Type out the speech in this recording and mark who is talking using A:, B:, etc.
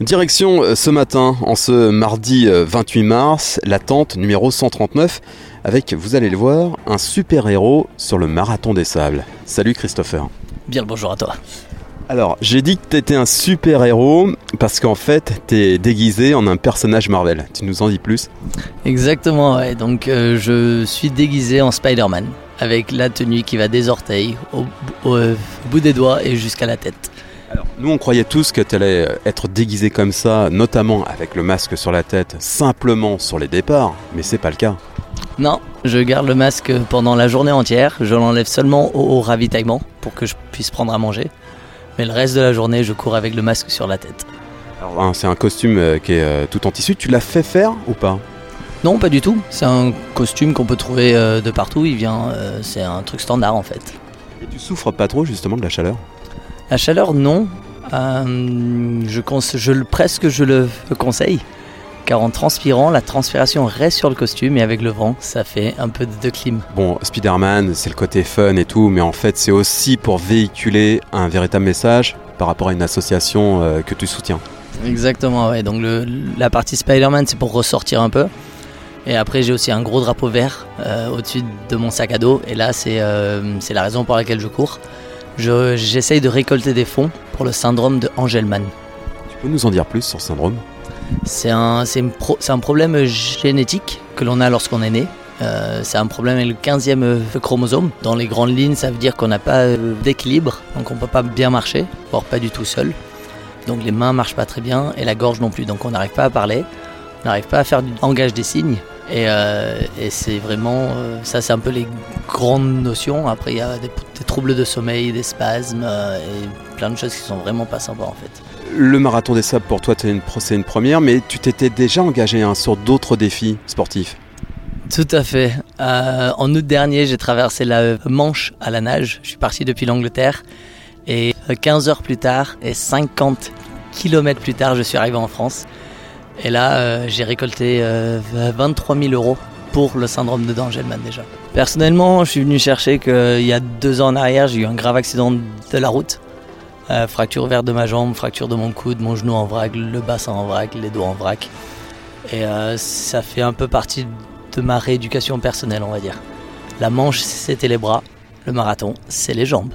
A: Direction euh, ce matin, en ce mardi 28 mars, la tente numéro 139 avec, vous allez le voir, un super-héros sur le marathon des sables. Salut Christopher.
B: Bien le bonjour à toi.
A: Alors, j'ai dit que tu étais un super-héros parce qu'en fait, tu es déguisé en un personnage Marvel. Tu nous en dis plus?
B: Exactement, ouais. Donc, euh, je suis déguisé en Spider-Man avec la tenue qui va des orteils au, au bout des doigts et jusqu'à la tête.
A: Alors, nous, on croyait tous que tu allais être déguisé comme ça, notamment avec le masque sur la tête, simplement sur les départs, mais c'est pas le cas.
B: Non, je garde le masque pendant la journée entière. Je l'enlève seulement au, au ravitaillement pour que je puisse prendre à manger. Mais le reste de la journée, je cours avec le masque sur la tête.
A: Alors, hein, c'est un costume euh, qui est euh, tout en tissu. Tu l'as fait faire ou pas?
B: Non, pas du tout. C'est un costume qu'on peut trouver euh, de partout. Il vient, c'est un truc standard en fait.
A: Et tu souffres pas trop justement de la chaleur?
B: La chaleur, non. je, je, presque je le conseille car en transpirant, la transpiration reste sur le costume et avec le vent, ça fait un peu de clim.
A: Bon, Spider-Man, c'est le côté fun et tout, mais en fait, c'est aussi pour véhiculer un véritable message par rapport à une association euh, que tu soutiens.
B: Exactement, ouais. Donc la partie Spider-Man, c'est pour ressortir un peu. Et après, j'ai aussi un gros drapeau vert euh, au-dessus de mon sac à dos. Et là, c'est euh, la raison pour laquelle je cours. J'essaye de récolter des fonds pour le syndrome de Angelman.
A: Tu peux nous en dire plus sur ce syndrome?
B: C'est un, un, problème génétique que l'on a lorsqu'on est né. Euh, c'est un problème avec le 15e euh, chromosome. Dans les grandes lignes, ça veut dire qu'on n'a pas euh, d'équilibre, donc on ne peut pas bien marcher, voire pas du tout seul. Donc les mains marchent pas très bien et la gorge non plus, donc on n'arrive pas à parler, on n'arrive pas à faire du langage des signes. Et, c'est vraiment, ça c'est un peu les grandes notions. Après il y a des, des, troubles de sommeil, des spasmes et plein de choses qui sont vraiment pas sympas en fait
A: le marathon des sables pour toi c'est une, une, première, mais tu t'étais déjà engagé hein, sur d'autres défis sportifs.
B: Tout à fait. Euh, en août dernier, j'ai traversé la Manche à la nage. Je suis parti depuis l'Angleterre et 15 heures plus tard et 50 km plus tard, je suis arrivé en France. Et là, euh, j'ai récolté 23 euh, 000 euros pour le syndrome de Dangelman déjà. Personnellement, je suis venu chercher qu'il y a deux ans en arrière, j'ai eu un grave accident de la route euh, fracture ouverte de ma jambe, fracture de mon coude, mon genou en vrac, le bassin en vrac, les dos en vrac. Et ça fait un peu partie de ma rééducation personnelle, on va dire. La manche, c'était les bras. Le marathon, c'est les jambes.